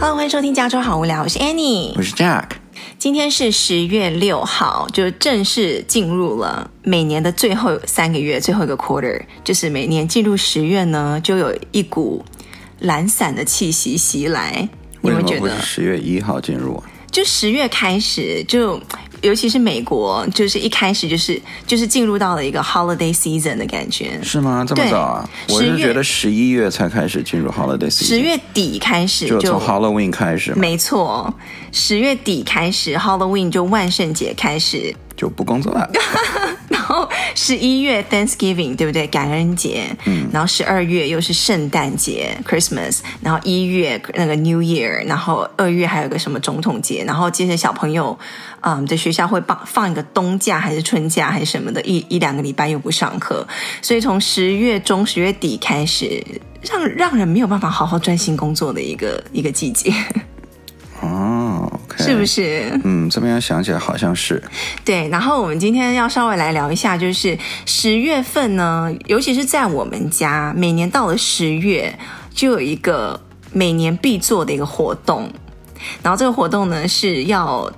Hello，欢迎收听加州好无聊，我是 Annie，我是 Jack。今天是十月六号，就正式进入了每年的最后三个月，最后一个 quarter，就是每年进入十月呢，就有一股懒散的气息袭来。你们觉得？十月一号进入啊？就十月开始就。尤其是美国，就是一开始就是就是进入到了一个 holiday season 的感觉，是吗？这么早啊？我是觉得十一月才开始进入 holiday season，十月底开始就，就从 Halloween 开始，没错，十月底开始 Halloween 就万圣节开始。就不工作了，然后十一月 Thanksgiving 对不对？感恩节，嗯，然后十二月又是圣诞节 Christmas，然后一月那个 New Year，然后二月还有个什么总统节，然后接着小朋友，嗯，在学校会放放一个冬假还是春假还是什么的，一一两个礼拜又不上课，所以从十月中十月底开始，让让人没有办法好好专心工作的一个一个季节。哦。是不是？嗯，这边想起来好像是。对，然后我们今天要稍微来聊一下，就是十月份呢，尤其是在我们家，每年到了十月，就有一个每年必做的一个活动，然后这个活动呢是要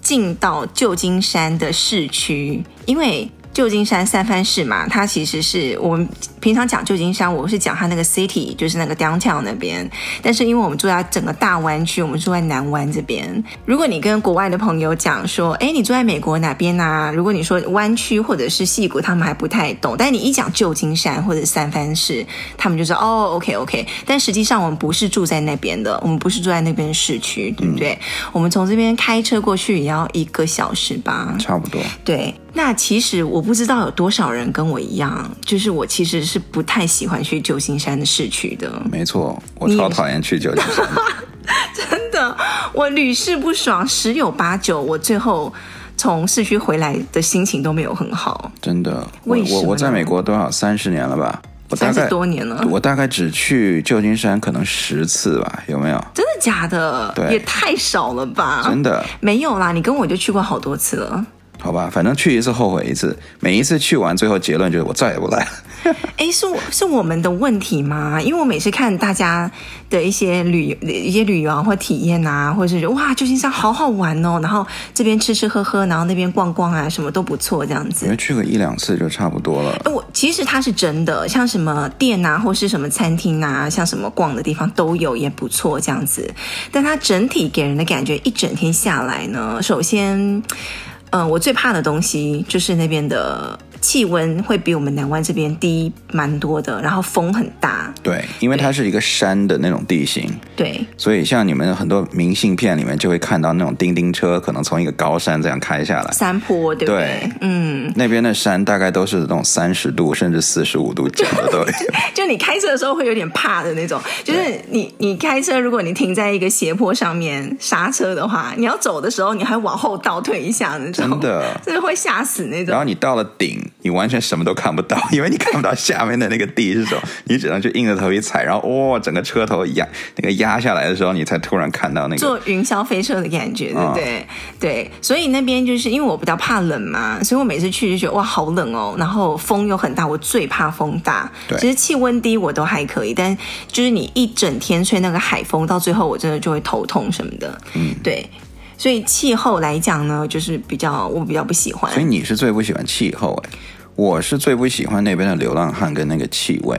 进到旧金山的市区，因为。旧金山三藩市嘛，它其实是我们平常讲旧金山，我是讲它那个 city，就是那个 downtown 那边。但是因为我们住在整个大湾区，我们住在南湾这边。如果你跟国外的朋友讲说，哎，你住在美国哪边啊？如果你说湾区或者是西谷，他们还不太懂。但你一讲旧金山或者三藩市，他们就说哦，OK OK。但实际上我们不是住在那边的，我们不是住在那边市区，对不对？嗯、我们从这边开车过去也要一个小时吧，差不多。对。那其实我不知道有多少人跟我一样，就是我其实是不太喜欢去旧金山的市区的。没错，我超讨厌去旧金山。真的，我屡试不爽，十有八九，我最后从市区回来的心情都没有很好。真的，我我我在美国多少三十年了吧？我大概三十多年了。我大概只去旧金山可能十次吧，有没有？真的假的？对，也太少了吧？真的没有啦，你跟我就去过好多次了。好吧，反正去一次后悔一次，每一次去完，最后结论就是我再也不来了。哎，是我是我们的问题吗？因为我每次看大家的一些旅游、一些旅游啊，或体验啊，或者是哇，旧金山好好玩哦，然后这边吃吃喝喝，然后那边逛逛啊，什么都不错，这样子。因为去个一两次就差不多了。我其实它是真的，像什么店啊，或是什么餐厅啊，像什么逛的地方都有，也不错这样子。但它整体给人的感觉，一整天下来呢，首先。嗯，我最怕的东西就是那边的。气温会比我们南湾这边低蛮多的，然后风很大。对，因为它是一个山的那种地形。对，所以像你们很多明信片里面就会看到那种叮叮车，可能从一个高山这样开下来。山坡，对不对？对，嗯，那边的山大概都是那种三十度甚至四十五度角的。就你开车的时候会有点怕的那种，就是你你开车，如果你停在一个斜坡上面刹车的话，你要走的时候你还往后倒退一下那种，真的，就是会吓死那种。然后你到了顶。你完全什么都看不到，因为你看不到下面的那个地是什么，你只能去硬着头皮踩，然后哇、哦，整个车头压那个压下来的时候，你才突然看到那个坐云霄飞车的感觉，对不对？哦、对，所以那边就是因为我比较怕冷嘛，所以我每次去就觉得哇，好冷哦，然后风又很大，我最怕风大。对，其实气温低我都还可以，但就是你一整天吹那个海风，到最后我真的就会头痛什么的。嗯，对。所以气候来讲呢，就是比较我比较不喜欢。所以你是最不喜欢气候哎？我是最不喜欢那边的流浪汉跟那个气味。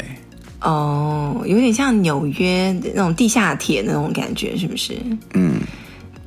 哦，有点像纽约那种地下铁那种感觉，是不是？嗯。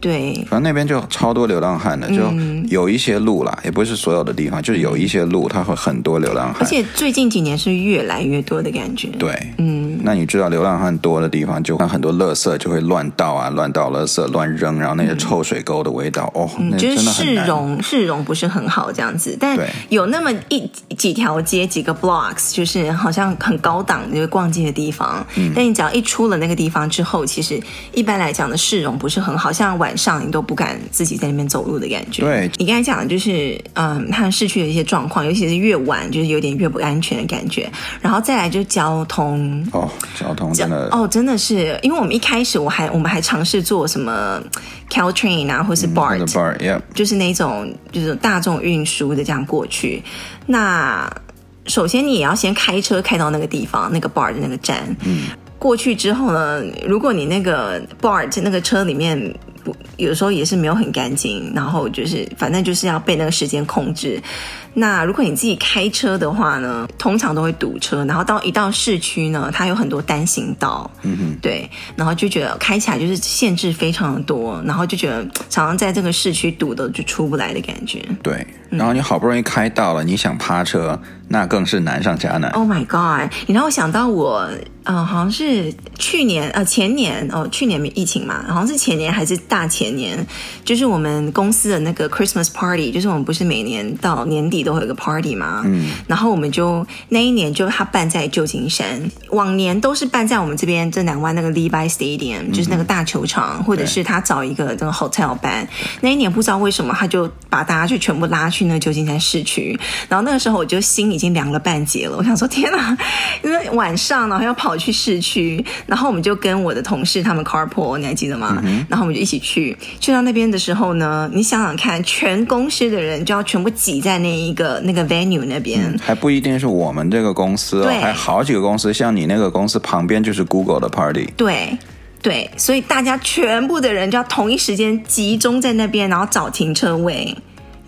对，反正那边就超多流浪汉的，就有一些路啦，嗯、也不是所有的地方，就是有一些路，它会很多流浪汉。而且最近几年是越来越多的感觉。对，嗯，那你知道流浪汉多的地方，就很多垃圾就会乱倒啊，乱倒垃圾，乱扔，然后那些臭水沟的味道，嗯、哦，那真的很难。就是市容市容不是很好这样子，但有那么一几条街几个 blocks，就是好像很高档就是逛街的地方。嗯，但你只要一出了那个地方之后，其实一般来讲的市容不是很好，像晚。晚上你都不敢自己在那边走路的感觉。对，你刚才讲的就是，嗯，它市区的一些状况，尤其是越晚，就是有点越不安全的感觉。然后再来就是交通，哦，交通真的，哦，真的是，因为我们一开始我还我们还尝试坐什么 Caltrain 啊，或是 BART，嗯，BART, yeah. 就是那种就是大众运输的这样过去。那首先你也要先开车开到那个地方，那个 BART 的那个站，嗯。过去之后呢，如果你那个 BART 那个车里面不有时候也是没有很干净，然后就是反正就是要被那个时间控制。那如果你自己开车的话呢，通常都会堵车，然后到一到市区呢，它有很多单行道，嗯哼，对，然后就觉得开起来就是限制非常的多，然后就觉得常常在这个市区堵的就出不来的感觉。对，然后你好不容易开到了，嗯、你想趴车，那更是难上加难。Oh my god！你让我想到我，呃，好像是去年呃前年哦，去年没疫情嘛，好像是前年还是大前年，就是我们公司的那个 Christmas party，就是我们不是每年到年底。都会有个 party 嘛，嗯，然后我们就那一年就他办在旧金山，往年都是办在我们这边这两湾那个 Levi Stadium，嗯、就是那个大球场，或者是他找一个这个 hotel 办。那一年不知道为什么他就把大家就全部拉去那旧金山市区，然后那个时候我就心已经凉了半截了，我想说天哪，因为晚上然后要跑去市区，然后我们就跟我的同事他们 carpool，你还记得吗？嗯、然后我们就一起去，去到那边的时候呢，你想想看，全公司的人就要全部挤在那一。一个那个 venue 那边、嗯、还不一定是我们这个公司哦，对还好几个公司，像你那个公司旁边就是 Google 的 party。对对，所以大家全部的人就要同一时间集中在那边，然后找停车位，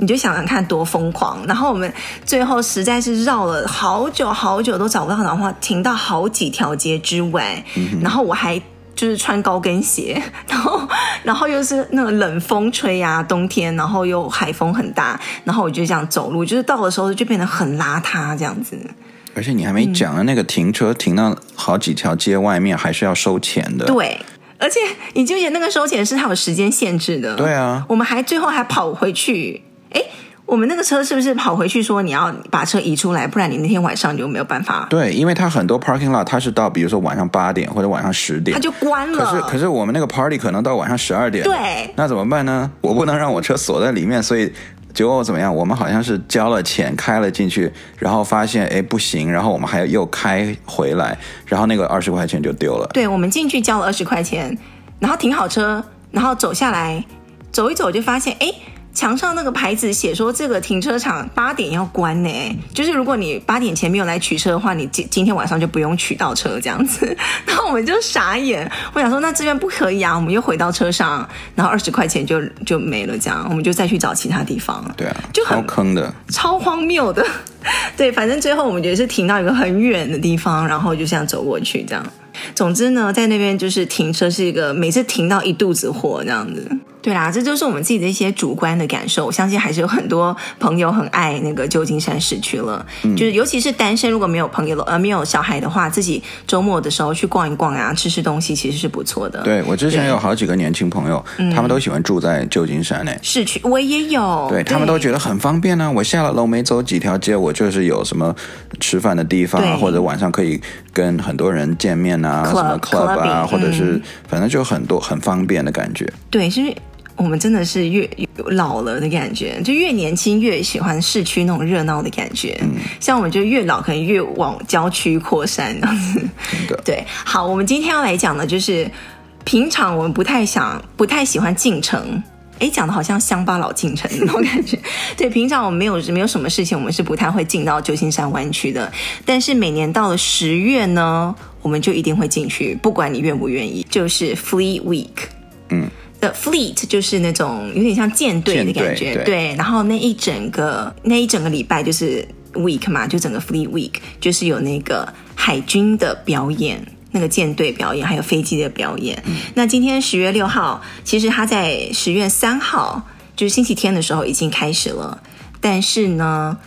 你就想想看多疯狂。然后我们最后实在是绕了好久好久都找不到，然后停到好几条街之外，嗯、然后我还。就是穿高跟鞋，然后，然后又是那个冷风吹呀、啊，冬天，然后又海风很大，然后我就这样走路，就是到的时候就变得很邋遢这样子。而且你还没讲的那个停车停到好几条街外面，还是要收钱的。对，而且你记不记得那个收钱是它有时间限制的。对啊，我们还最后还跑回去，哎。我们那个车是不是跑回去说你要把车移出来，不然你那天晚上就没有办法？对，因为它很多 parking lot 它是到比如说晚上八点或者晚上十点，它就关了。可是可是我们那个 party 可能到晚上十二点，对，那怎么办呢？我不能让我车锁在里面，所以结果怎么样？我们好像是交了钱开了进去，然后发现哎不行，然后我们还又开回来，然后那个二十块钱就丢了。对，我们进去交了二十块钱，然后停好车，然后走下来走一走就发现哎。墙上那个牌子写说，这个停车场八点要关呢，就是如果你八点前没有来取车的话，你今今天晚上就不用取到车这样子。然后我们就傻眼，我想说那这边不可以啊，我们又回到车上，然后二十块钱就就没了，这样我们就再去找其他地方。对啊，就很坑的，超荒谬的。对，反正最后我们觉得是停到一个很远的地方，然后就这样走过去这样。总之呢，在那边就是停车是一个每次停到一肚子火这样子。对啦，这就是我们自己的一些主观的感受。我相信还是有很多朋友很爱那个旧金山市区了，嗯、就是尤其是单身如果没有朋友了，呃，没有小孩的话，自己周末的时候去逛一逛啊，吃吃东西，其实是不错的。对，我之前有好几个年轻朋友，他们都喜欢住在旧金山呢。市区我也有，对，对他们都觉得很方便呢、啊。我下了楼没走几条街，我就是有什么吃饭的地方啊，或者晚上可以跟很多人见面啊，Club, 什么 club 啊，或者是、嗯、反正就很多很方便的感觉。对，是因为。我们真的是越老了的感觉，就越年轻越喜欢市区那种热闹的感觉。嗯，像我们就越老，可能越往郊区扩散这样子。真的。对，好，我们今天要来讲的，就是平常我们不太想、不太喜欢进城。哎，讲的好像乡巴佬进城那种感觉。对，平常我们没有没有什么事情，我们是不太会进到旧金山湾区的。但是每年到了十月呢，我们就一定会进去，不管你愿不愿意，就是 Fleet Week。嗯。的 fleet 就是那种有点像舰队的感觉，对，对。然后那一整个那一整个礼拜就是 week 嘛，就整个 fleet week 就是有那个海军的表演，那个舰队表演，还有飞机的表演。嗯、那今天十月六号，其实他在十月三号，就是星期天的时候已经开始了。但是呢，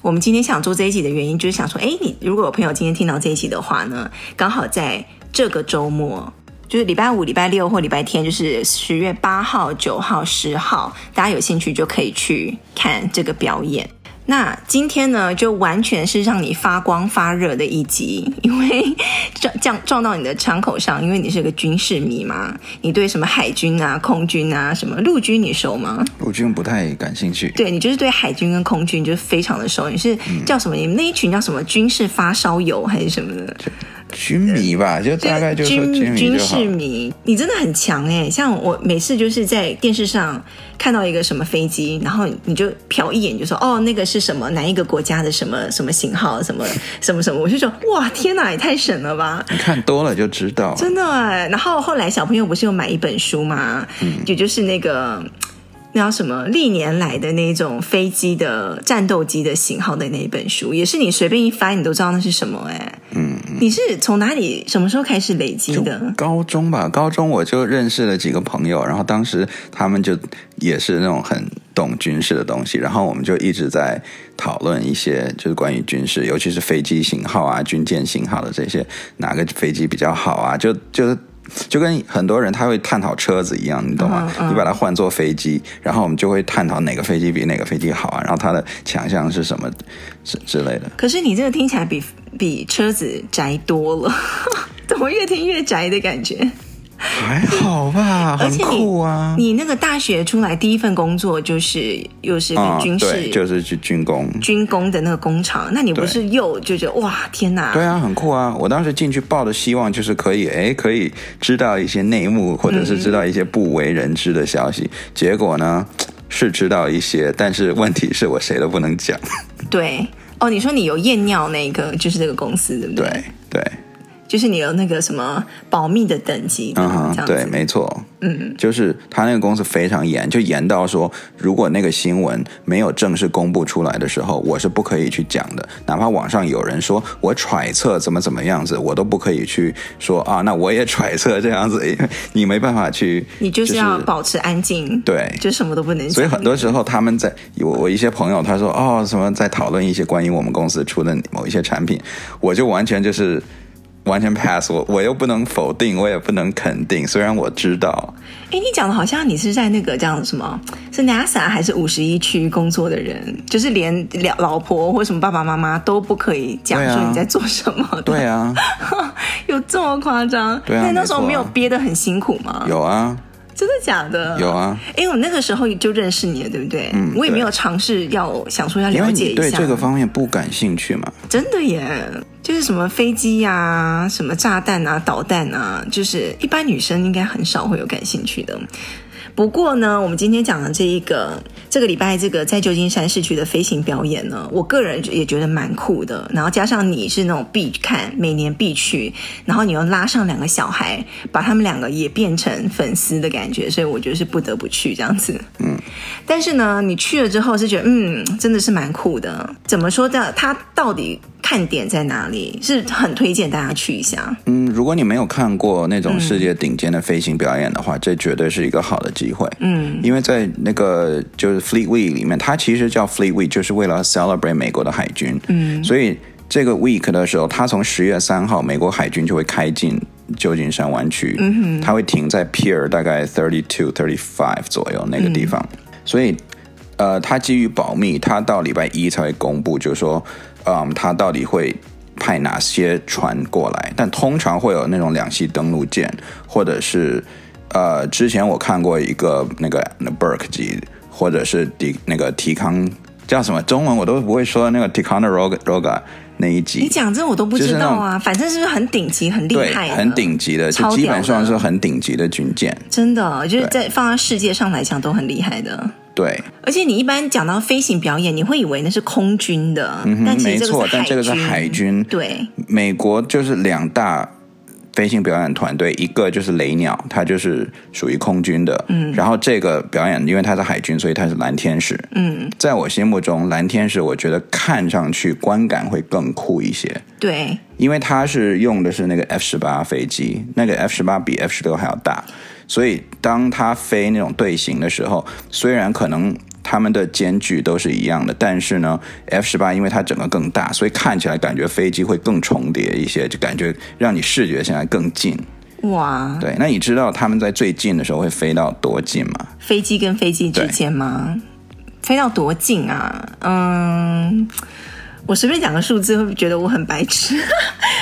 我们今天想做这一集的原因，就是想说，哎，你如果有朋友今天听到这一集的话呢，刚好在这个周末。就是礼拜五、礼拜六或礼拜天，就是十月八号、九号、十号，大家有兴趣就可以去看这个表演。那今天呢，就完全是让你发光发热的一集，因为撞撞撞到你的枪口上，因为你是个军事迷嘛。你对什么海军啊、空军啊、什么陆军你熟吗？陆军不太感兴趣。对，你就是对海军跟空军就是非常的熟。你是叫什么？你们那一群叫什么？军事发烧友还是什么的？军迷吧，就大概就是军军，军事迷。你真的很强哎！像我每次就是在电视上看到一个什么飞机，然后你就瞟一眼，就说哦，那个是什么哪一个国家的什么什么型号，什么 什么什么，我就说哇，天哪，也太神了吧！你看多了就知道，真的哎。然后后来小朋友不是有买一本书吗？嗯，也就是那个。那叫什么？历年来的那种飞机的战斗机的型号的那一本书，也是你随便一翻，你都知道那是什么哎。嗯，你是从哪里什么时候开始累积的？高中吧，高中我就认识了几个朋友，然后当时他们就也是那种很懂军事的东西，然后我们就一直在讨论一些就是关于军事，尤其是飞机型号啊、军舰型号的这些，哪个飞机比较好啊？就就是。就跟很多人他会探讨车子一样，你懂吗？你把它换做飞机，然后我们就会探讨哪个飞机比哪个飞机好啊，然后它的强项是什么之之类的。可是你这个听起来比比车子宅多了，怎么越听越宅的感觉？还好吧，很酷啊！你那个大学出来第一份工作就是又是跟军事，就是去军工，军工的那个工厂。那你不是又就觉得哇天哪？对啊，很酷啊！我当时进去抱的希望就是可以，哎，可以知道一些内幕，或者是知道一些不为人知的消息。嗯、结果呢，是知道一些，但是问题是我谁都不能讲。对，哦，你说你有验尿那个，就是这个公司，对不对？对。对就是你有那个什么保密的等级，嗯，对，没错，嗯，就是他那个公司非常严，就严到说，如果那个新闻没有正式公布出来的时候，我是不可以去讲的，哪怕网上有人说我揣测怎么怎么样子，我都不可以去说啊，那我也揣测这样子，因为你没办法去，你就是要保持安静，对，就什么都不能讲。所以很多时候他们在我我一些朋友他说哦什么在讨论一些关于我们公司出的某一些产品，我就完全就是。完全 pass 我，我又不能否定，我也不能肯定。虽然我知道，哎，你讲的好像你是在那个叫什么？是 NASA 还是五十一区工作的人？就是连老老婆或什么爸爸妈妈都不可以讲说你在做什么？对啊，有这么夸张？对啊，那那时候没有憋得很辛苦吗？有啊。真的假的？有啊，因为我那个时候就认识你了，对不对？嗯，我也没有尝试要想说要了解一下。对这个方面不感兴趣嘛？真的耶，就是什么飞机啊，什么炸弹啊，导弹啊，就是一般女生应该很少会有感兴趣的。不过呢，我们今天讲的这一个这个礼拜这个在旧金山市区的飞行表演呢，我个人也觉得蛮酷的。然后加上你是那种必看，每年必去，然后你又拉上两个小孩，把他们两个也变成粉丝的感觉，所以我觉得是不得不去这样子。嗯，但是呢，你去了之后是觉得，嗯，真的是蛮酷的。怎么说的？它到底？看点在哪里？是很推荐大家去一下。嗯，如果你没有看过那种世界顶尖的飞行表演的话，嗯、这绝对是一个好的机会。嗯，因为在那个就是 Fleet Week 里面，它其实叫 Fleet Week，就是为了 celebrate 美国的海军。嗯，所以这个 week 的时候，它从十月三号，美国海军就会开进旧金山湾区。嗯哼，它会停在 Pier 大概 thirty two thirty five 左右那个地方。嗯、所以，呃，它基于保密，它到礼拜一才会公布，就是说。嗯，他到底会派哪些船过来？但通常会有那种两栖登陆舰，或者是呃，之前我看过一个那个那 Burke 级，或者是迪那个提康叫什么中文我都不会说那个 Ticonderoga 那一集。你讲这我都不知道啊，反正是很顶级、很厉害的、很顶级的，就基本上是很顶级的军舰。真的，就是在放在世界上来讲都很厉害的。对，而且你一般讲到飞行表演，你会以为那是空军的，嗯、哼但。没错，但这个是海军。对，美国就是两大飞行表演团队，一个就是雷鸟，它就是属于空军的。嗯，然后这个表演，因为它是海军，所以它是蓝天使。嗯，在我心目中，蓝天使我觉得看上去观感会更酷一些。对，因为它是用的是那个 F 十八飞机，那个 F 十八比 F 十六还要大。所以，当它飞那种队形的时候，虽然可能它们的间距都是一样的，但是呢，F 十八因为它整个更大，所以看起来感觉飞机会更重叠一些，就感觉让你视觉现在更近。哇！对，那你知道他们在最近的时候会飞到多近吗？飞机跟飞机之间吗？飞到多近啊？嗯，我随便讲个数字，会不会觉得我很白痴？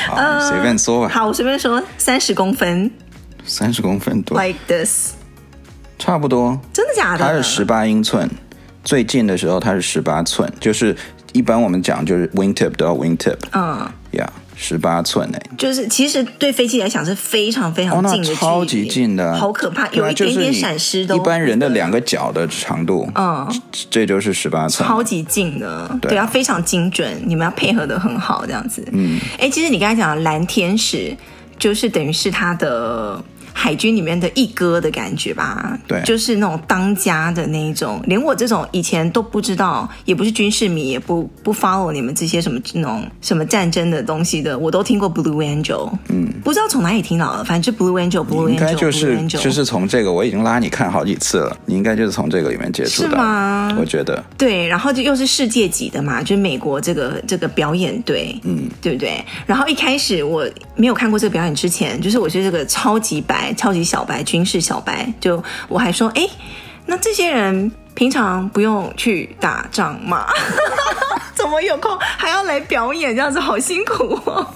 好，随便说吧。好，我随便说三十公分。三十公分多，like this，差不多。真的假的？它是十八英寸，最近的时候它是十八寸，就是一般我们讲就是 wingtip 都要 wingtip，嗯，呀，十八寸哎，就是其实对飞机来讲是非常非常近的，哦、超级近的，好可怕，有一点点闪失都。一般人的两个脚的长度，嗯，这就是十八寸，超级近的，对，对，要非常精准，你们要配合的很好，这样子。嗯，哎，其实你刚才讲的蓝天使，就是等于是它的。海军里面的一哥的感觉吧，对，就是那种当家的那一种，连我这种以前都不知道，也不是军事迷，也不不 follow 你们这些什么那种什么战争的东西的，我都听过 Blue Angel，嗯，不知道从哪里听到的，反正就 Blue Angel，Blue Angel，应该就是就是从这个，我已经拉你看好几次了，你应该就是从这个里面接触的，是吗？我觉得对，然后就又是世界级的嘛，就是美国这个这个表演队，嗯，对不对？然后一开始我没有看过这个表演之前，就是我觉得这个超级白。超级小白，军事小白，就我还说，哎，那这些人平常不用去打仗吗？怎么有空还要来表演？这样子好辛苦哦。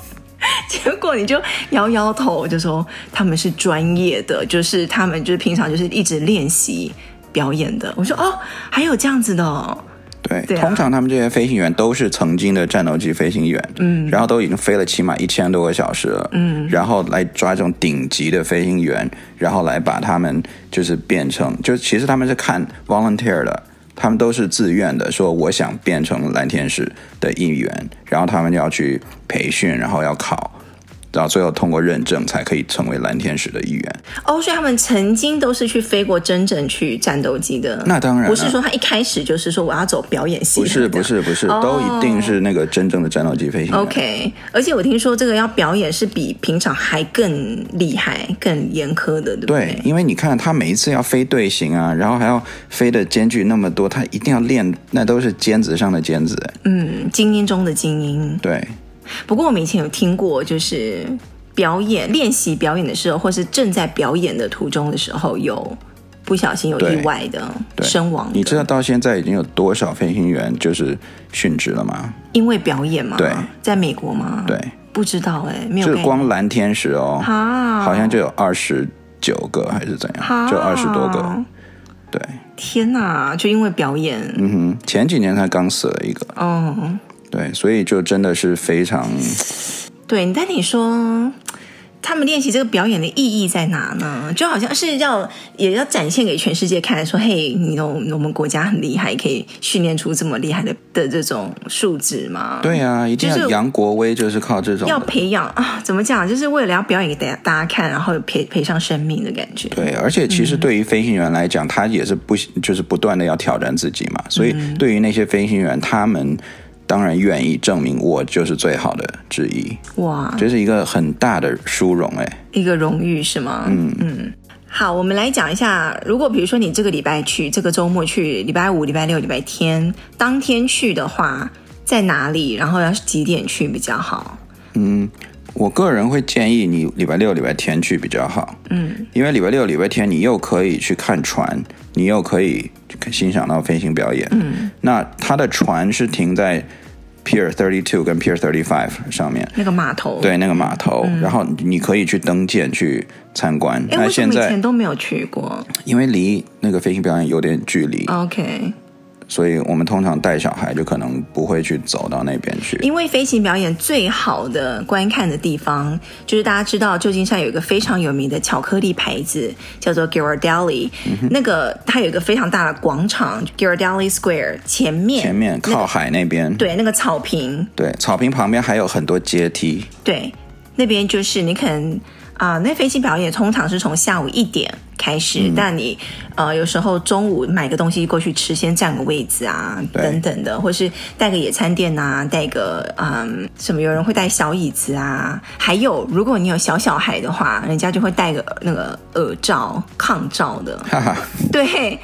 结果你就摇摇头，就说他们是专业的，就是他们就是平常就是一直练习表演的。我说哦，还有这样子的哦。对，对啊，通常他们这些飞行员都是曾经的战斗机飞行员，嗯，然后都已经飞了起码一千多个小时了，嗯，然后来抓这种顶级的飞行员，然后来把他们就是变成，就其实他们是看 volunteer 的，他们都是自愿的，说我想变成蓝天使的一员，然后他们要去培训，然后要考。然后最后通过认证才可以成为蓝天使的一员哦，所以他们曾经都是去飞过真正去战斗机的。那当然不是说他一开始就是说我要走表演系，不是不是不是，哦，都一定是那个真正的战斗机飞行员。OK，而且我听说这个要表演是比平常还更厉害、更严苛的，对不对？对，因为你看他每一次要飞队形啊，然后还要飞的间距那么多，他一定要练，那都是尖子上的尖子。嗯，精英中的精英。对。不过我们以前有听过，就是表演练习表演的时候，或是正在表演的途中的时候，有不小心有意外的身亡的。你知道到现在已经有多少飞行员就是殉职了吗？因为表演吗？对，在美国吗？对，不知道哎、欸，没有。就是光蓝天使哦，好像就有二十九个还是怎样，就二十多个。对，天哪！就因为表演，嗯哼，前几年才刚死了一个，嗯。对，所以就真的是非常。对，但你说他们练习这个表演的意义在哪呢？就好像是要也要展现给全世界看，说：“嘿，你我我们国家很厉害，可以训练出这么厉害的的这种素质吗？”对啊，一定要扬国威，就是靠这种要培养啊。怎么讲？就是为了要表演给大家大家看，然后赔赔上生命的感觉。对，而且其实对于飞行员来讲，嗯、他也是不就是不断的要挑战自己嘛。所以对于那些飞行员，他们。当然愿意证明我就是最好的之一，哇，这是一个很大的殊荣哎，一个荣誉是吗？嗯嗯。好，我们来讲一下，如果比如说你这个礼拜去，这个周末去，礼拜五、礼拜六、礼拜天当天去的话，在哪里？然后要是几点去比较好？嗯，我个人会建议你礼拜六、礼拜天去比较好。嗯，因为礼拜六、礼拜天你又可以去看船，你又可以欣赏到飞行表演。嗯，那他的船是停在。Pier Thirty Two 跟 Pier Thirty Five 上面那个码头，对那个码头，嗯，然后你可以去登舰去参观。那现在以前都没有去过，因为离那个飞行表演有点距离。OK。所以我们通常带小孩就可能不会去走到那边去，因为飞行表演最好的观看的地方就是大家知道旧金山有一个非常有名的巧克力牌子叫做 Ghirardelli，嗯，那个它有一个非常大的广场 Ghirardelli Square 前面。前面靠海那边，对那个草坪，对草坪旁边还有很多阶梯，对那边就是你可能。啊、呃，那飞机表演通常是从下午一点开始，嗯、但你呃有时候中午买个东西过去吃，先占个位置啊，等等的，或是带个野餐垫啊，带个嗯什么，有人会带小椅子啊，还有如果你有小小孩的话，人家就会带个那个耳罩抗噪的，哈哈，对。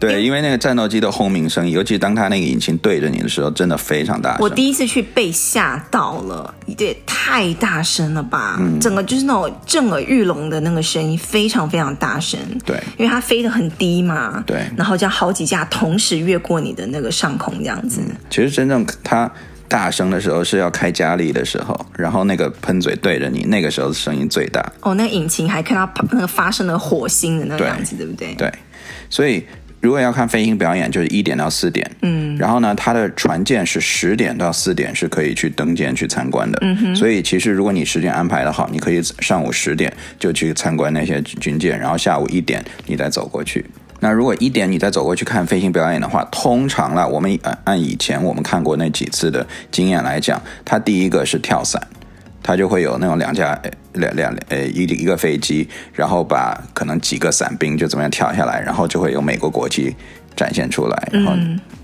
对，因为那个战斗机的轰鸣声，尤其当它那个引擎对着你的时候，真的非常大声。我第一次去被吓到了，对，太大声了吧？嗯，整个就是那种震耳欲聋的那个声音，非常非常大声。对，因为它飞得很低嘛。对，然后这样好几架同时越过你的那个上空，这样子。嗯，其实真正它大声的时候是要开加力的时候，然后那个喷嘴对着你，那个时候声音最大。哦，那个引擎还看到那个发生了火星的那个样子，对，对不对？对，所以。如果要看飞行表演，就是一点到四点。嗯，然后呢，它的船舰是十点到四点是可以去登舰去参观的。嗯哼，所以其实如果你时间安排的好，你可以上午十点就去参观那些军舰，然后下午一点你再走过去。那如果一点你再走过去看飞行表演的话，通常啦，我们按以前我们看过那几次的经验来讲，它第一个是跳伞。它就会有那种两架两两呃一一个飞机，然后把可能几个伞兵就怎么样跳下来，然后就会有美国国旗展现出来，然后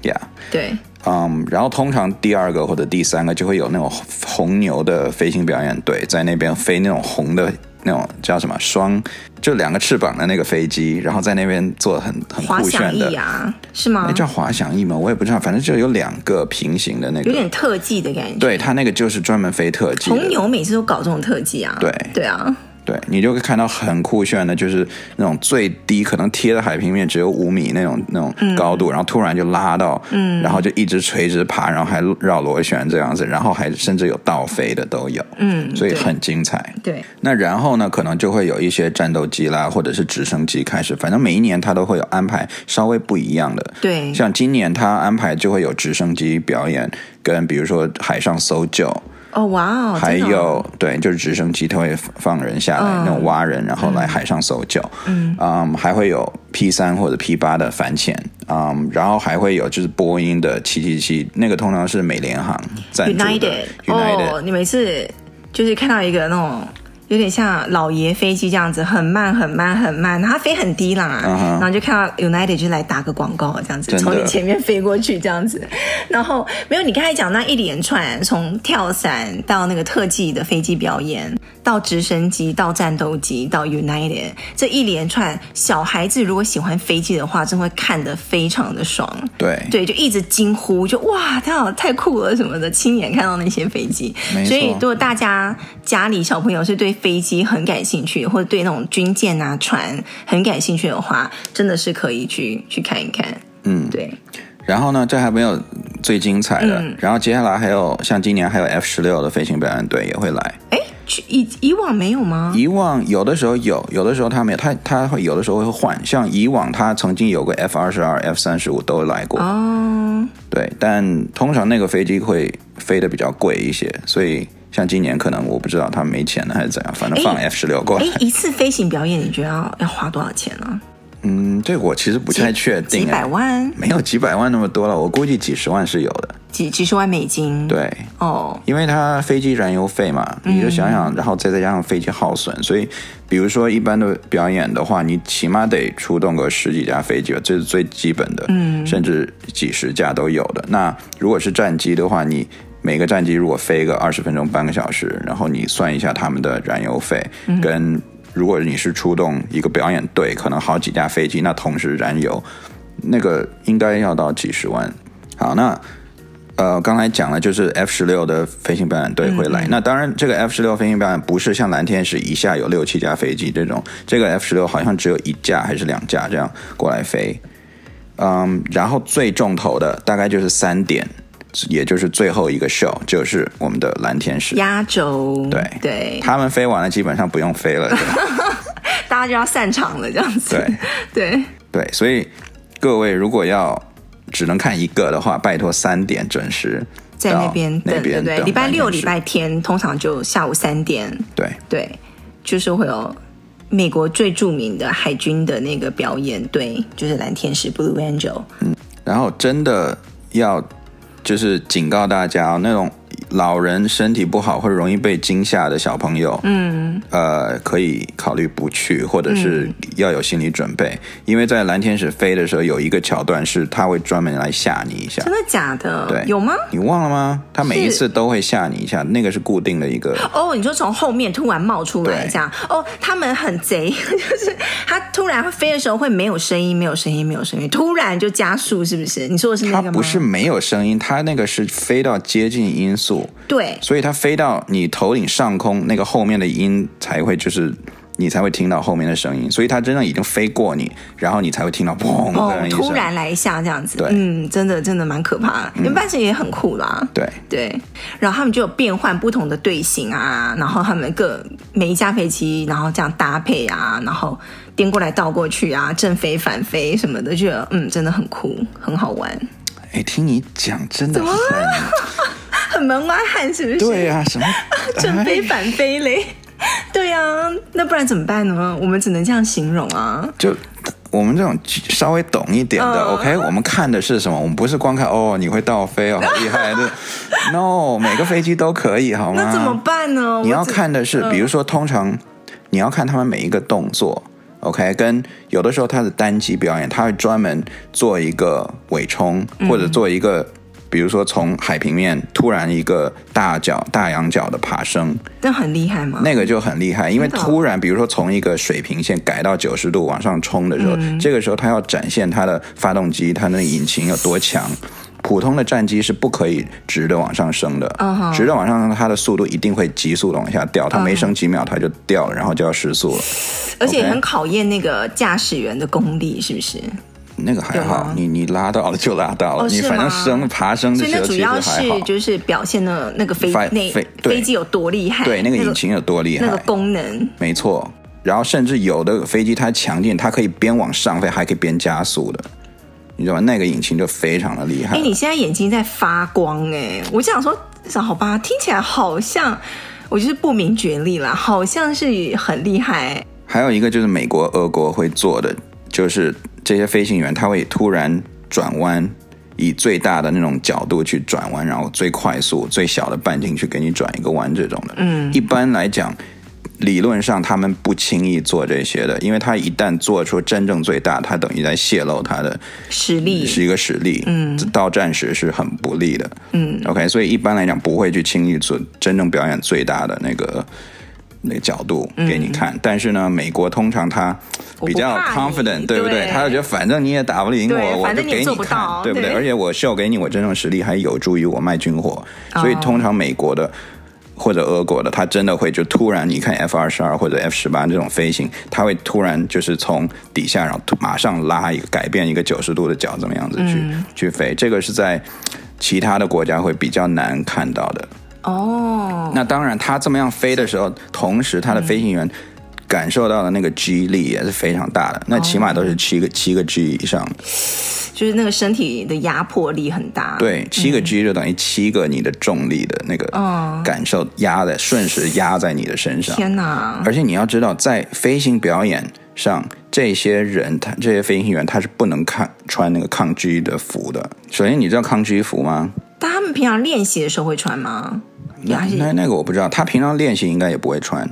呀，对，嗯，然后通常第二个或者第三个就会有那种红牛的飞行表演队在那边飞那种红的。那种叫什么双，就两个翅膀的那个飞机，然后在那边做很很酷炫翼啊，是吗？那叫滑翔翼吗？我也不知道，反正就有两个平行的那个，有点特技的感觉。对，它那个就是专门飞特技。红牛每次都搞这种特技啊。对，对啊。对，你就会看到很酷炫的，就是那种最低可能贴的海平面只有五米那种那种高度，嗯，然后突然就拉到，嗯，然后就一直垂直爬，然后还绕螺旋这样子，然后还甚至有倒飞的都有，嗯，所以很精彩。对，那然后呢，可能就会有一些战斗机啦，或者是直升机开始，反正每一年它都会有安排稍微不一样的。对，像今年它安排就会有直升机表演，跟比如说海上搜救。哦，哇哦！还有对，就是直升机，它会放人下来，嗯、那种挖人，然后来海上搜救。嗯，嗯，还会有 P 三或者 P 八的反潜，嗯，然后还会有就是波音的七七七，那个通常是美联航赞助的。United 哦，你每次就是看到一个那种。有点像老爷飞机这样子，很慢很慢很慢，它飞很低啦，uh -huh. 然后就看到 United 就来打个广告这样子，从你前面飞过去这样子，然后没有你刚才讲那一连串，从跳伞到那个特技的飞机表演，到直升机到战斗机到 United 这一连串，小孩子如果喜欢飞机的话，真会看得非常的爽。对对，就一直惊呼，就哇，太好太酷了什么的，亲眼看到那些飞机。所以如果大家家里小朋友是对飞机很感兴趣，或者对那种军舰啊、船很感兴趣的话，真的是可以去去看一看。嗯，对。然后呢，这还没有最精彩的。然后接下来还有像今年还有 F 十六的飞行表演队也会来。哎，以以往没有吗？以往有的时候有，有的时候他没有，他他会有的时候会换。像以往他曾经有个 F 二十二、F 三十五都来过。哦。对，但通常那个飞机会飞得比较贵一些，所以。像今年可能我不知道他没钱了还是怎样，反正放 F 十六过来。哎，一次飞行表演你觉得要要花多少钱呢？嗯，这个我其实不太确定。几百万？没有几百万那么多了，我估计几十万是有的。几几十万美金？对，哦，因为它飞机燃油费嘛，你就想想，然后再再加上飞机耗损，所以比如说一般的表演的话，你起码得出动个十几架飞机吧，这是最基本的，嗯，甚至几十架都有的。那如果是战机的话，你每个战机如果飞个二十分钟、半个小时，然后你算一下他们的燃油费，跟如果你是出动一个表演队，可能好几架飞机，那同时燃油，那个应该要到几十万。好，那呃，刚才讲了，就是 F 十六的飞行表演队会来。嗯、那当然，这个 F 十六飞行表演不是像蓝天使一下有六七架飞机这种，这个 F 十六好像只有一架还是两架这样过来飞。嗯，然后最重头的大概就是三点。也就是最后一个 show，就是我们的蓝天使。压轴，对。对，他们飞完了，基本上不用飞了，大家就要散场了，这样子。对。对。对，所以各位如果要只能看一个的话，拜托三点准时在那边等，对对，礼拜六、礼拜天通常就下午三点，对。对，就是会有美国最著名的海军的那个表演对，就是蓝天使 Blue Angel。嗯，然后真的要。就是警告大家啊，那种老人身体不好或者容易被惊吓的小朋友，嗯，呃，可以考虑不去，或者是要有心理准备，嗯，因为在蓝天使飞的时候，有一个桥段是他会专门来吓你一下。真的假的？对，有吗？你忘了吗？他每一次都会吓你一下，那个是固定的一个。哦，你说从后面突然冒出来这样？哦，他们很贼，就是他突然会飞的时候会没有声音，没有声音，没有声音，突然就加速，是不是？你说的是那个吗？他不是没有声音，他那个是飞到接近音速。对，所以它飞到你头顶上空，那个后面的音才会就是你才会听到后面的声音，所以它真的已经飞过你，然后你才会听到砰的、哦、突然来一下这样子。对，嗯，真的真的蛮可怕的。因为半神也很酷啦。对对，然后他们就有变换不同的队形啊，然后他们各每一架飞机，然后这样搭配啊，然后颠过来倒过去啊，正飞反飞什么的，就嗯，真的很酷，很好玩。哎，听你讲，真的很很门外汉，是不是？对呀、啊，什么 正飞反飞嘞？对呀、啊，那不然怎么办呢？我们只能这样形容啊。就我们这种稍微懂一点的、呃、，OK，我们看的是什么？我们不是光看哦，你会倒飞哦，好厉害的。No，每个飞机都可以，好吗？那怎么办呢？你要看的是，比如说，通常你要看他们每一个动作，OK，跟有的时候他的单机表演，他会专门做一个尾冲，或者做一个。嗯比如说，从海平面突然一个大角大仰角的爬升，那很厉害吗？那个就很厉害，因为突然，比如说从一个水平线改到九十度往上冲的时候，嗯、这个时候它要展现它的发动机，它那引擎有多强。普通的战机是不可以直的往上升的，uh-huh. 直的往上升，它的速度一定会急速的往下掉，它没升几秒它就掉了，然后就要失速了。而且很考验那个驾驶员的功力，是不是？那个还好，你你拉到了就拉到了，哦、你反正升爬升的时候其实还好。所以那主要是就是表现的那个飞那飞飞机有多厉害，对那个引擎有多厉害，那个功能没错。然后甚至有的飞机它强劲，它可以边往上飞还可以边加速的，你知道吗？那个引擎就非常的厉害。哎，你现在眼睛在发光哎，我想说，好吧，听起来好像我就是不明觉厉啦，好像是很厉害。还有一个就是美国、俄国会做的，就是。这些飞行员他会突然转弯，以最大的那种角度去转弯，然后最快速、最小的半径去给你转一个弯，这种的。嗯，一般来讲，理论上他们不轻易做这些的，因为他一旦做出真正最大，他等于在泄露他的实力，是一个实力。嗯，到战时是很不利的。嗯，OK，所以一般来讲不会去轻易做真正表演最大的那个。那个角度给你看，嗯，但是呢，美国通常他比较 confident，对不对？他就觉得反正你也打不赢我，我就给你看，对不对？而且我秀给你我真正实力，还有助于我卖军火。所以通常美国的或者俄国的，他真的会就突然，你看 F 二十二或者 F 十八这种飞行，他会突然就是从底下，然后马上拉一个改变一个九十度的角，怎么样子去，嗯，去飞？这个是在其他的国家会比较难看到的。哦、oh，那当然，他这么样飞的时候，同时他的飞行员感受到的那个 G 力也是非常大的，那起码都是七个、oh. 七个 G 以上，就是那个身体的压迫力很大。对，七个 G 就等于七个你的重力的那个感受压在瞬时压在你的身上。天哪！而且你要知道，在飞行表演上，这些人他这些飞行员他是不能看穿那个抗 G 的服的。首先，你知道抗 G 服吗？但他们平常练习的时候会穿吗？那那那个我不知道，他平常练习应该也不会穿。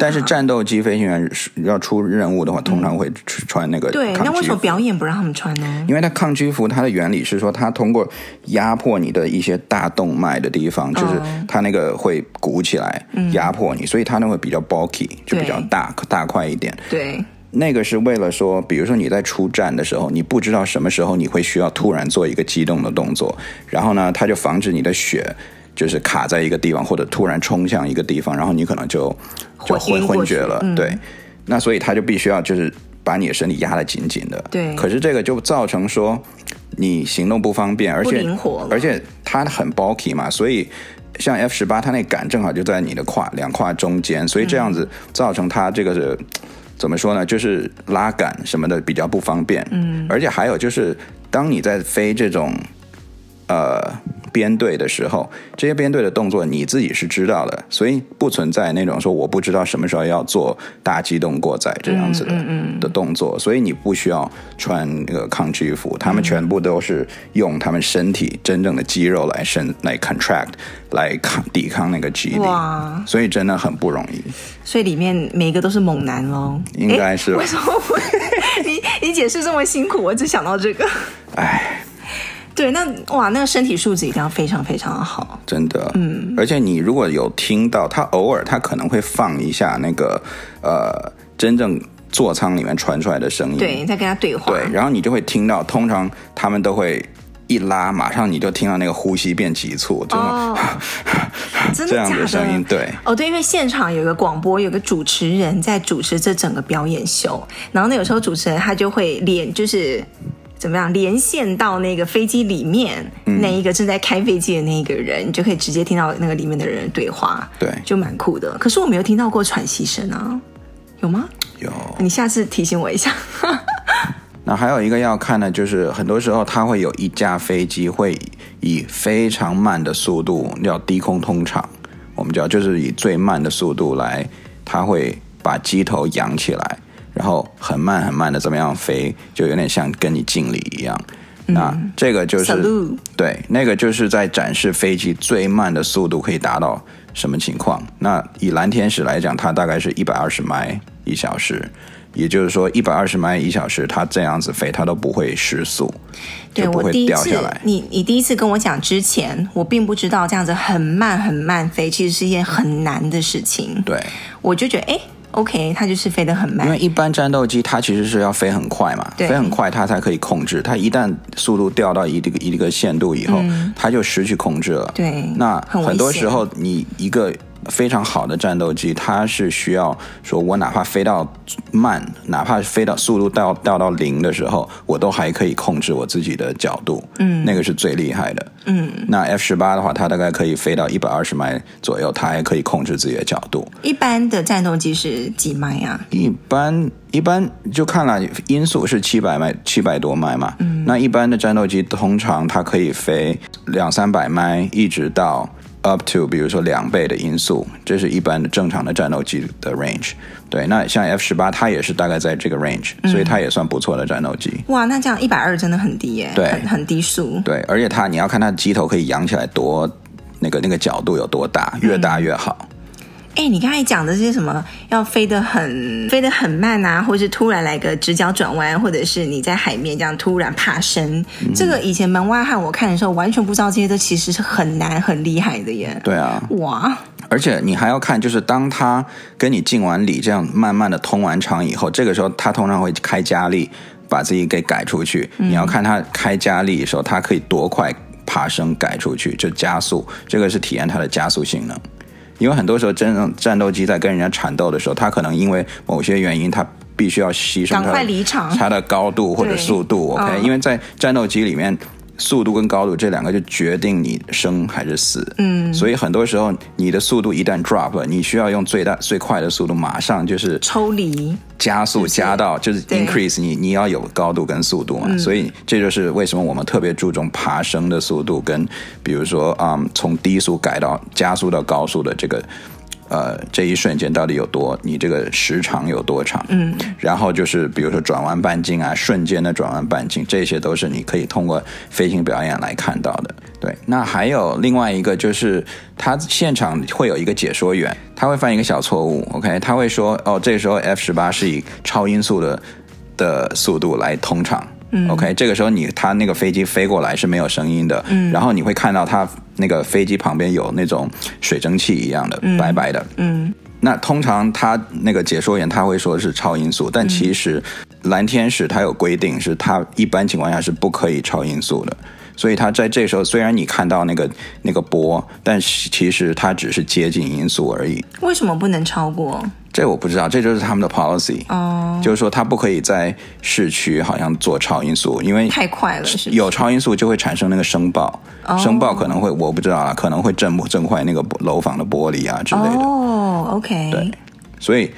但是战斗机飞行员要出任务的话，通常会穿那个。对，那为什么表演不让他们穿呢？因为他抗 G 服，它的原理是说，它通过压迫你的一些大动脉的地方，就是它那个会鼓起来压迫你，所以它那会比较 bulky，就比较大大块一点。对，那个是为了说，比如说你在出战的时候，你不知道什么时候你会需要突然做一个机动的动作，然后呢，它就防止你的血。就是卡在一个地方，或者突然冲向一个地方，然后你可能就就昏昏厥了。嗯。对，那所以他就必须要就是把你的身体压得紧紧的。对。可是这个就造成说你行动不方便，而且灵活，而且它很 bulky 嘛，所以像 F 十八，它那杆正好就在你的胯两胯中间，所以这样子造成它这个是怎么说呢？就是拉杆什么的比较不方便。嗯。而且还有就是，当你在飞这种呃。编队的时候，这些编队的动作你自己是知道的，所以不存在那种说我不知道什么时候要做大机动过载这样子的、嗯嗯嗯、的动作，所以你不需要穿那个抗 G 服，他们全部都是用他们身体真正的肌肉来伸来 contract 来抗抵抗那个 G 力，所以真的很不容易。所以里面每个都是猛男喽，应该是。为什么会？你你解释这么辛苦，我只想到这个，哎。对，那哇，那个身体素质一定要非常非常的好，真的。嗯，而且你如果有听到他偶尔他可能会放一下那个呃真正座舱里面传出来的声音，对，在跟他对话，对，然后你就会听到，通常他们都会一拉，马上你就听到那个呼吸变急促，就、哦、这样的声音，对，哦，对，因为现场有个广播，有个主持人在主持这整个表演秀，然后那有时候主持人他就会脸就是怎么样连线到那个飞机里面、嗯、那一个正在开飞机的那一个人，你就可以直接听到那个里面的人的对话，对，就蛮酷的。可是我没有听到过喘息声啊，有吗？有，你下次提醒我一下。那还有一个要看的，就是很多时候它会有一架飞机会以非常慢的速度，叫低空通场，我们叫就是以最慢的速度来，它会把机头扬起来，然后很慢很慢的怎么样飞，就有点像跟你敬礼一样。嗯、那这个就是.对，那个就是在展示飞机最慢的速度可以达到什么情况。那以蓝天使来讲，它大概是一百二十迈一小时。也就是说，一百二十迈一小时，它这样子飞，它都不会失速，对，就不会掉下来。你你第一次跟我讲之前，我并不知道这样子很慢很慢飞，其实是一件很难的事情。对，我就觉得，哎，OK，它就是飞得很慢。因为一般战斗机它其实是要飞很快嘛，飞很快它才可以控制。它一旦速度掉到一定一个限度以后，嗯，它就失去控制了。对，那很多时候你一个。非常好的战斗机，它是需要说，我哪怕飞到慢，哪怕飞到速度掉掉到零的时候，我都还可以控制我自己的角度。嗯，那个是最厉害的。嗯，那 F 十八的话，它大概可以飞到一百二十迈左右，它还可以控制自己的角度。一般的战斗机是几迈啊？一般一般就看了，音速是七百迈，七百多迈嘛。嗯，那一般的战斗机通常它可以飞两三百迈，一直到。Up to 比如说两倍的音速，这是一般的正常的战斗机的 range。对，那像 F 十八，它也是大概在这个 range，嗯，所以它也算不错的战斗机。哇，那这样一百二真的很低耶，对，很，很低速。对，而且它你要看它机头可以扬起来多，那个那个角度有多大，越大越好。嗯哎，你刚才讲的这些什么要飞得很飞得很慢啊，或是突然来个直角转弯，或者是你在海面这样突然爬升，嗯，这个以前门外汉我看的时候完全不知道这些都其实是很难很厉害的耶。对啊，哇！而且你还要看，就是当他跟你敬完礼，这样慢慢的通完场以后，这个时候他通常会开加力，把自己给改出去。嗯，你要看他开加力的时候，他可以多快爬升改出去，就加速，这个是体验它的加速性能。因为很多时候，真正战斗机在跟人家缠斗的时候，它可能因为某些原因，它必须要牺牲它的它的高度或者速度。OK，因为在战斗机里面。速度跟高度这两个就决定你生还是死。嗯，所以很多时候你的速度一旦 drop 了，你需要用最大最快的速度马上就是抽离加速加到就是 increase 你你要有高度跟速度嘛。所以这就是为什么我们特别注重爬升的速度跟比如说啊、嗯、从低速改到加速到高速的这个。呃，这一瞬间到底有多？你这个时长有多长？嗯，然后就是比如说转弯半径啊，瞬间的转弯半径，这些都是你可以通过飞行表演来看到的。对，那还有另外一个就是，他现场会有一个解说员，他会犯一个小错误，OK，他会说，哦，这个时候 F 十八是以超音速的的速度来通场。嗯，OK，这个时候你他那个飞机飞过来是没有声音的，嗯，然后你会看到他那个飞机旁边有那种水蒸气一样的、嗯、白白的，嗯，那通常他那个解说员他会说是超音速，但其实蓝天使它有规定，是它一般情况下是不可以超音速的。所以他在这时候，虽然你看到那个那个波，但其实它只是接近音速而已。为什么不能超过？这我不知道，这就是他们的 policy。哦，就是说他不可以在市区好像做超音速，因为太快了是是，有超音速就会产生那个声爆，哦、声爆可能会我不知道啊，可能会震震坏那个楼房的玻璃啊之类的。哦，OK。对，所以。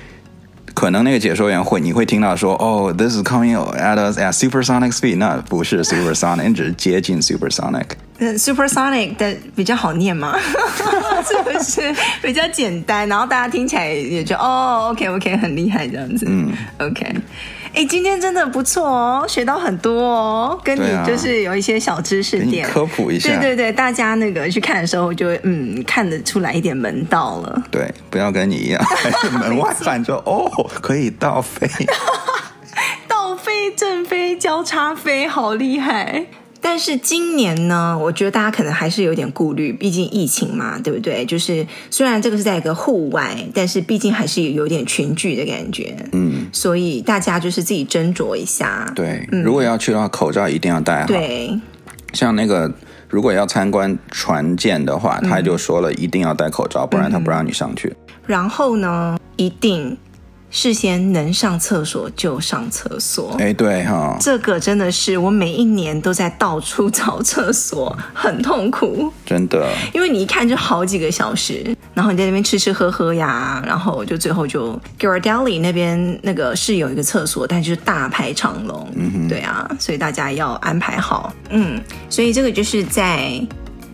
可能那个解说员会，你会听到说，哦，this is coming at us at supersonic speed，那不是 supersonic，你只是接近 supersonic。嗯，supersonic 的比较好念吗？是不是比较简单？然后大家听起来也就哦，OK OK，很厉害这样子。嗯，OK。哎，今天真的不错哦，学到很多哦，跟你就是有一些小知识点，科普一下。对对对，大家那个去看的时候就会嗯看得出来一点门道了。对，不要跟你一样 门外汉就哦可以倒飞，倒飞正飞交叉飞，好厉害。但是今年呢，我觉得大家可能还是有点顾虑，毕竟疫情嘛，对不对？就是虽然这个是在一个户外，但是毕竟还是有点群聚的感觉。嗯，所以大家就是自己斟酌一下。对，嗯、如果要去的话，口罩一定要戴好。对，像那个如果要参观船舰的话，他就说了一定要戴口罩，不然他不让你上去。嗯、然后呢，一定。事先能上厕所就上厕所，哎，对哈，这个真的是我每一年都在到处找厕所，很痛苦，真的。因为你一看就好几个小时，然后你在那边吃吃喝喝呀，然后就最后就 Ghirardelli 那边那个是有一个厕所，但就是大排长龙，嗯哼，对啊，所以大家要安排好，嗯，所以这个就是在。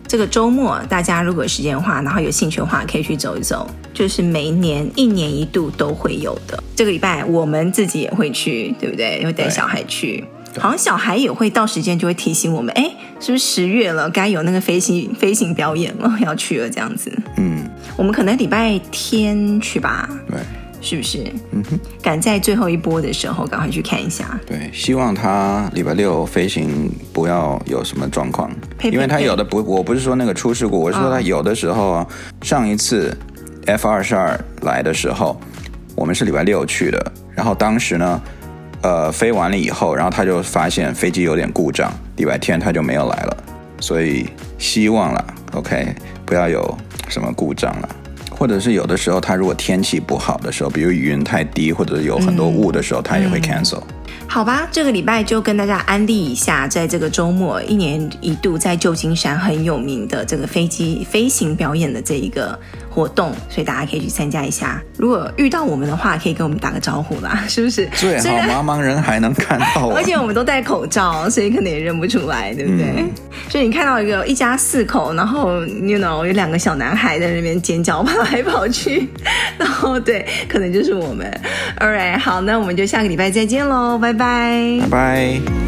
这个周末，大家如果有时间的话，然后有兴趣的话，可以去走一走。就是每年一年一度都会有的。这个礼拜我们自己也会去，对不对？会带小孩去。好像小孩也会到时间就会提醒我们，哎，是不是十月了？该有那个飞行飞行表演了，要去了这样子。嗯，我们可能礼拜天去吧。对。是不是？嗯哼，赶在最后一波的时候，赶快去看一下。对，希望他礼拜六飞行不要有什么状况，因为他有的不，我不是说那个出事故，我是说他有的时候啊，哦、上一次 F 二十二来的时候，我们是礼拜六去的，然后当时呢，呃，飞完了以后，然后他就发现飞机有点故障，礼拜天他就没有来了，所以希望了，OK，不要有什么故障了。或者是有的时候，它如果天气不好的时候，比如云太低，或者有很多雾的时候，他、嗯、也会 cancel。好吧，这个礼拜就跟大家安利一下，在这个周末，一年一度在旧金山很有名的这个飞机飞行表演的这一个活动，所以大家可以去参加一下。如果遇到我们的话，可以跟我们打个招呼啦，是不是？最好茫茫人海能看到，而且我们都戴口罩，所以可能也认不出来，对不对？嗯、所以你看到一个一家四口，然后 you know 有两个小男孩在那边尖叫跑来跑去，然后对，可能就是我们。All right，好，那我们就下个礼拜再见喽，拜拜。拜拜。